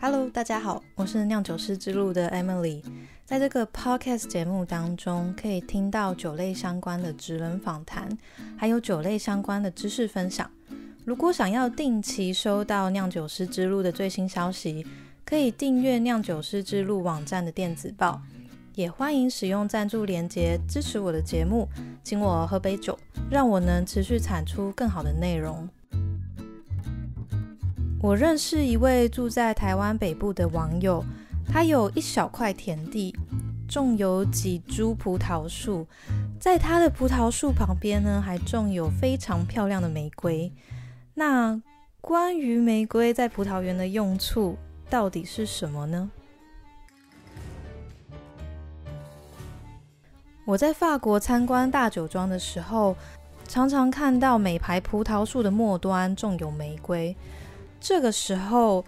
Hello，大家好，我是酿酒师之路的 Emily。在这个 Podcast 节目当中，可以听到酒类相关的职人访谈，还有酒类相关的知识分享。如果想要定期收到酿酒师之路的最新消息，可以订阅酿酒师之路网站的电子报。也欢迎使用赞助连接支持我的节目，请我喝杯酒，让我能持续产出更好的内容。我认识一位住在台湾北部的网友，他有一小块田地，种有几株葡萄树，在他的葡萄树旁边呢，还种有非常漂亮的玫瑰。那关于玫瑰在葡萄园的用处到底是什么呢？我在法国参观大酒庄的时候，常常看到每排葡萄树的末端种有玫瑰。这个时候，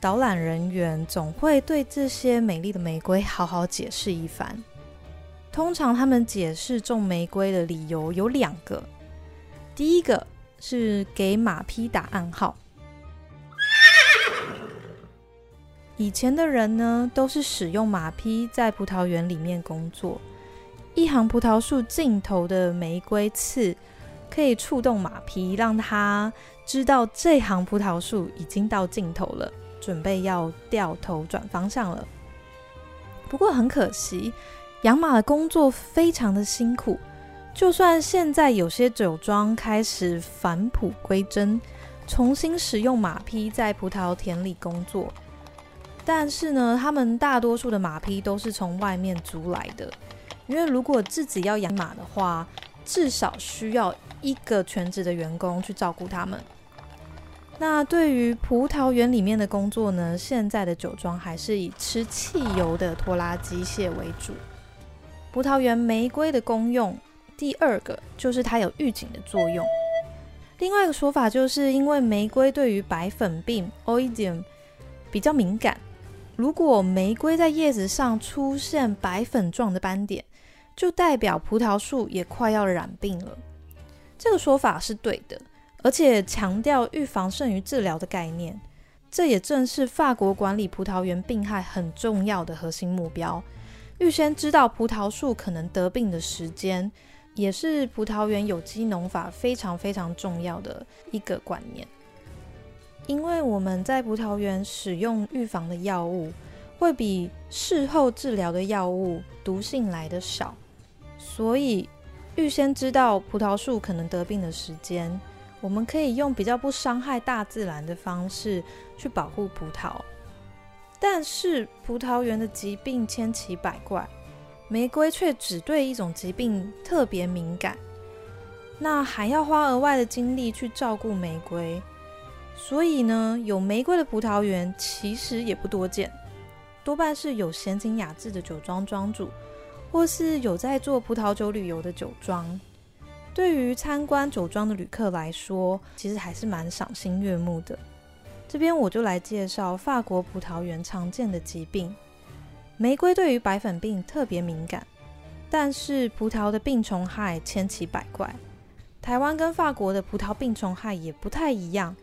导览人员总会对这些美丽的玫瑰好好解释一番。通常他们解释种玫瑰的理由有两个：第一个是给马匹打暗号。以前的人呢，都是使用马匹在葡萄园里面工作。一行葡萄树尽头的玫瑰刺可以触动马匹，让它知道这行葡萄树已经到尽头了，准备要掉头转方向了。不过很可惜，养马的工作非常的辛苦。就算现在有些酒庄开始返璞归真，重新使用马匹在葡萄田里工作，但是呢，他们大多数的马匹都是从外面租来的。因为如果自己要养马的话，至少需要一个全职的员工去照顾他们。那对于葡萄园里面的工作呢？现在的酒庄还是以吃汽油的拖拉机械为主。葡萄园玫瑰的功用，第二个就是它有预警的作用。另外一个说法就是因为玫瑰对于白粉病 （oidium） 比较敏感，如果玫瑰在叶子上出现白粉状的斑点，就代表葡萄树也快要染病了，这个说法是对的，而且强调预防胜于治疗的概念，这也正是法国管理葡萄园病害很重要的核心目标。预先知道葡萄树可能得病的时间，也是葡萄园有机农法非常非常重要的一个观念。因为我们在葡萄园使用预防的药物，会比事后治疗的药物毒性来的少。所以，预先知道葡萄树可能得病的时间，我们可以用比较不伤害大自然的方式去保护葡萄。但是，葡萄园的疾病千奇百怪，玫瑰却只对一种疾病特别敏感，那还要花额外的精力去照顾玫瑰。所以呢，有玫瑰的葡萄园其实也不多见，多半是有闲情雅致的酒庄庄主。或是有在做葡萄酒旅游的酒庄，对于参观酒庄的旅客来说，其实还是蛮赏心悦目的。这边我就来介绍法国葡萄园常见的疾病。玫瑰对于白粉病特别敏感，但是葡萄的病虫害千奇百怪。台湾跟法国的葡萄病虫害也不太一样。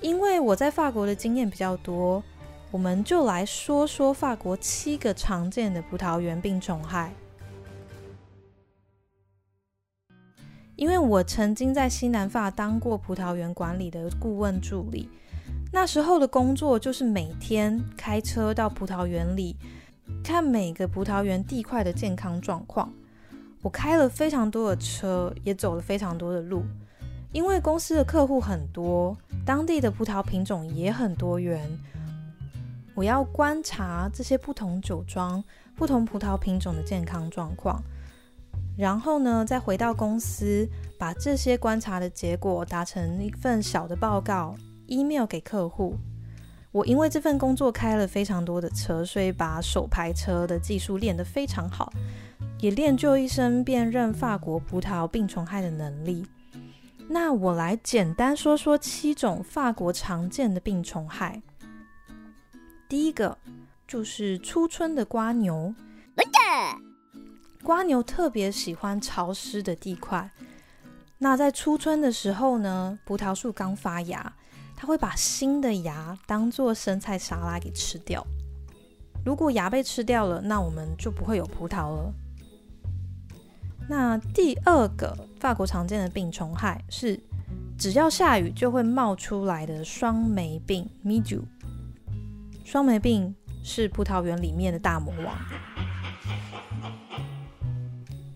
因为我在法国的经验比较多，我们就来说说法国七个常见的葡萄园病虫害。因为我曾经在西南法当过葡萄园管理的顾问助理，那时候的工作就是每天开车到葡萄园里看每个葡萄园地块的健康状况。我开了非常多的车，也走了非常多的路。因为公司的客户很多，当地的葡萄品种也很多元，我要观察这些不同酒庄、不同葡萄品种的健康状况。然后呢，再回到公司，把这些观察的结果打成一份小的报告，email 给客户。我因为这份工作开了非常多的车，所以把手排车的技术练得非常好，也练就一身辨认法国葡萄病虫害的能力。那我来简单说说七种法国常见的病虫害。第一个就是初春的瓜牛。瓜牛特别喜欢潮湿的地块。那在初春的时候呢，葡萄树刚发芽，它会把新的芽当做生菜沙拉给吃掉。如果芽被吃掉了，那我们就不会有葡萄了。那第二个法国常见的病虫害是，只要下雨就会冒出来的双霉病 （mildew）。双霉病是葡萄园里面的大魔王，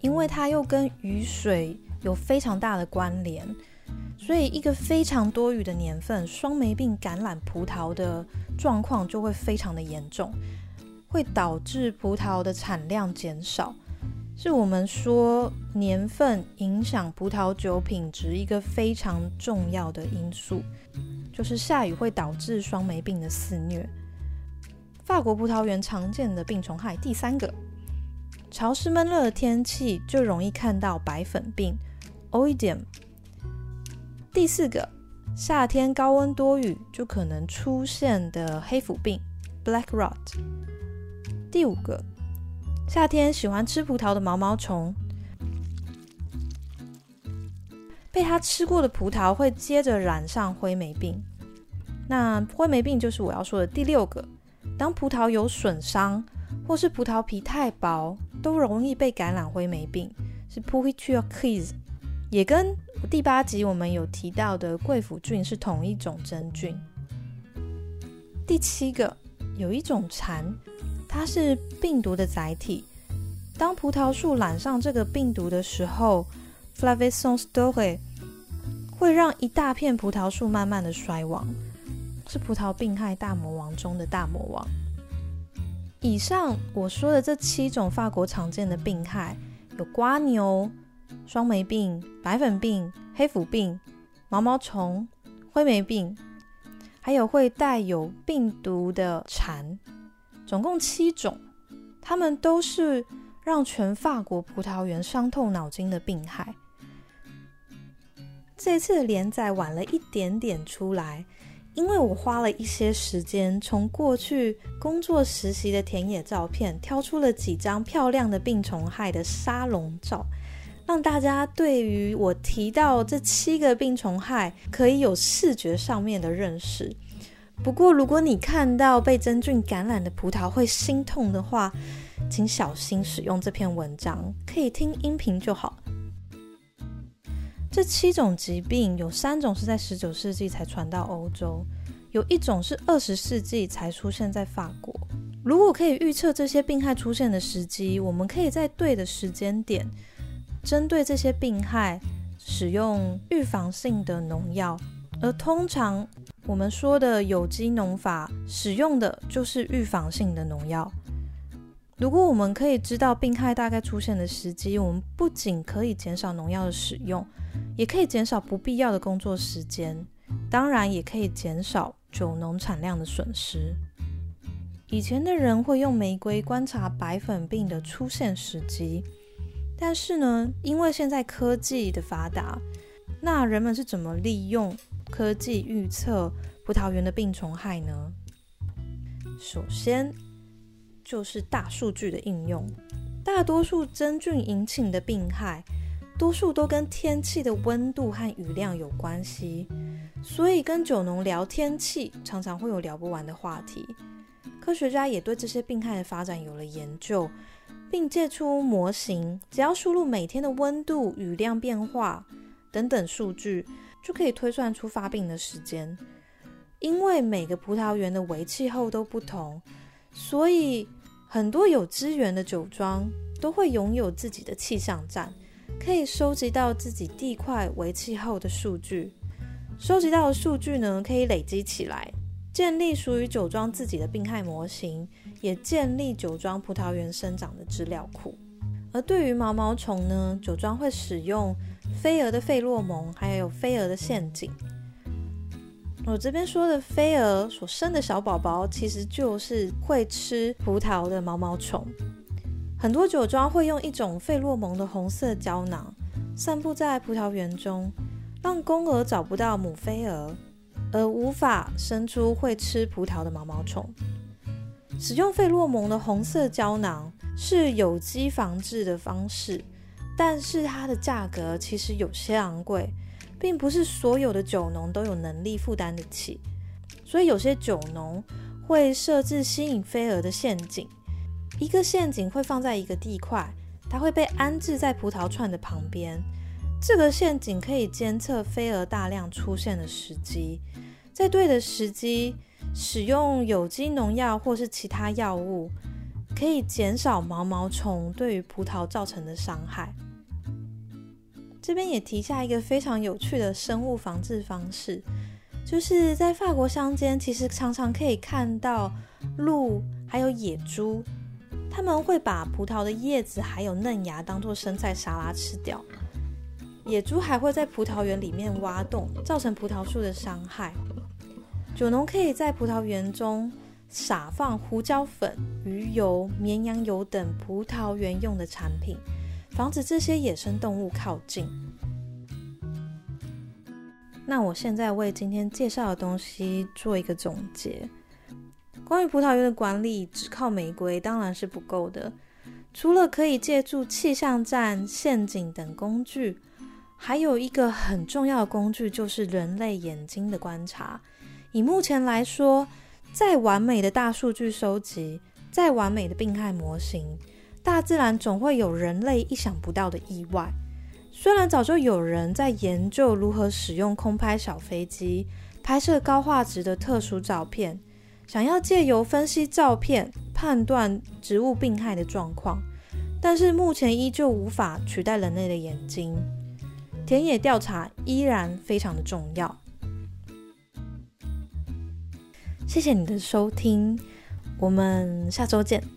因为它又跟雨水有非常大的关联，所以一个非常多雨的年份，双霉病感染葡萄的状况就会非常的严重，会导致葡萄的产量减少，是我们说年份影响葡萄酒品质一个非常重要的因素，就是下雨会导致双霉病的肆虐。法国葡萄园常见的病虫害，第三个，潮湿闷热的天气就容易看到白粉病 （Oidium）。第四个，夏天高温多雨就可能出现的黑腐病 （Black Rot）。第五个，夏天喜欢吃葡萄的毛毛虫，被它吃过的葡萄会接着染上灰霉病。那灰霉病就是我要说的第六个。当葡萄有损伤，或是葡萄皮太薄，都容易被感染灰霉病，是 p u r i t u r c i s 也跟第八集我们有提到的贵腐菌是同一种真菌。第七个，有一种蝉，它是病毒的载体。当葡萄树染上这个病毒的时候，Flavison Story 会让一大片葡萄树慢慢的衰亡。是葡萄病害大魔王中的大魔王。以上我说的这七种法国常见的病害，有瓜牛、双霉病、白粉病、黑腐病、毛毛虫、灰霉病，还有会带有病毒的蝉，总共七种。它们都是让全法国葡萄园伤透脑筋的病害。这次连载晚了一点点出来。因为我花了一些时间，从过去工作实习的田野照片挑出了几张漂亮的病虫害的沙龙照，让大家对于我提到这七个病虫害可以有视觉上面的认识。不过，如果你看到被真菌感染的葡萄会心痛的话，请小心使用这篇文章，可以听音频就好。这七种疾病有三种是在十九世纪才传到欧洲，有一种是二十世纪才出现在法国。如果可以预测这些病害出现的时机，我们可以在对的时间点，针对这些病害使用预防性的农药。而通常我们说的有机农法使用的就是预防性的农药。如果我们可以知道病害大概出现的时机，我们不仅可以减少农药的使用。也可以减少不必要的工作时间，当然也可以减少酒农产量的损失。以前的人会用玫瑰观察白粉病的出现时机，但是呢，因为现在科技的发达，那人们是怎么利用科技预测葡萄园的病虫害呢？首先就是大数据的应用，大多数真菌引起的病害。多数都跟天气的温度和雨量有关系，所以跟酒农聊天气常常会有聊不完的话题。科学家也对这些病害的发展有了研究，并借出模型，只要输入每天的温度、雨量变化等等数据，就可以推算出发病的时间。因为每个葡萄园的微气候都不同，所以很多有资源的酒庄都会拥有自己的气象站。可以收集到自己地块为气候的数据，收集到的数据呢，可以累积起来，建立属于酒庄自己的病害模型，也建立酒庄葡萄园生长的资料库。而对于毛毛虫呢，酒庄会使用飞蛾的费洛蒙，还有飞蛾的陷阱。我这边说的飞蛾所生的小宝宝，其实就是会吃葡萄的毛毛虫。很多酒庄会用一种费洛蒙的红色胶囊散布在葡萄园中，让公蛾找不到母飞蛾，而无法生出会吃葡萄的毛毛虫。使用费洛蒙的红色胶囊是有机防治的方式，但是它的价格其实有些昂贵，并不是所有的酒农都有能力负担得起，所以有些酒农会设置吸引飞蛾的陷阱。一个陷阱会放在一个地块，它会被安置在葡萄串的旁边。这个陷阱可以监测飞蛾大量出现的时机，在对的时机使用有机农药或是其他药物，可以减少毛毛虫对于葡萄造成的伤害。这边也提下一个非常有趣的生物防治方式，就是在法国乡间，其实常常可以看到鹿还有野猪，他们会把葡萄的叶子还有嫩芽当做生菜沙拉吃掉。野猪还会在葡萄园里面挖洞，造成葡萄树的伤害。酒农可以在葡萄园中撒放胡椒粉、鱼油、绵羊油等葡萄园用的产品。防止这些野生动物靠近。那我现在为今天介绍的东西做一个总结。关于葡萄园的管理，只靠玫瑰当然是不够的。除了可以借助气象站、陷阱等工具，还有一个很重要的工具，就是人类眼睛的观察。以目前来说，再完美的大数据收集，再完美的病害模型。大自然总会有人类意想不到的意外。虽然早就有人在研究如何使用空拍小飞机拍摄高画质的特殊照片，想要借由分析照片判断植物病害的状况，但是目前依旧无法取代人类的眼睛。田野调查依然非常的重要。谢谢你的收听，我们下周见。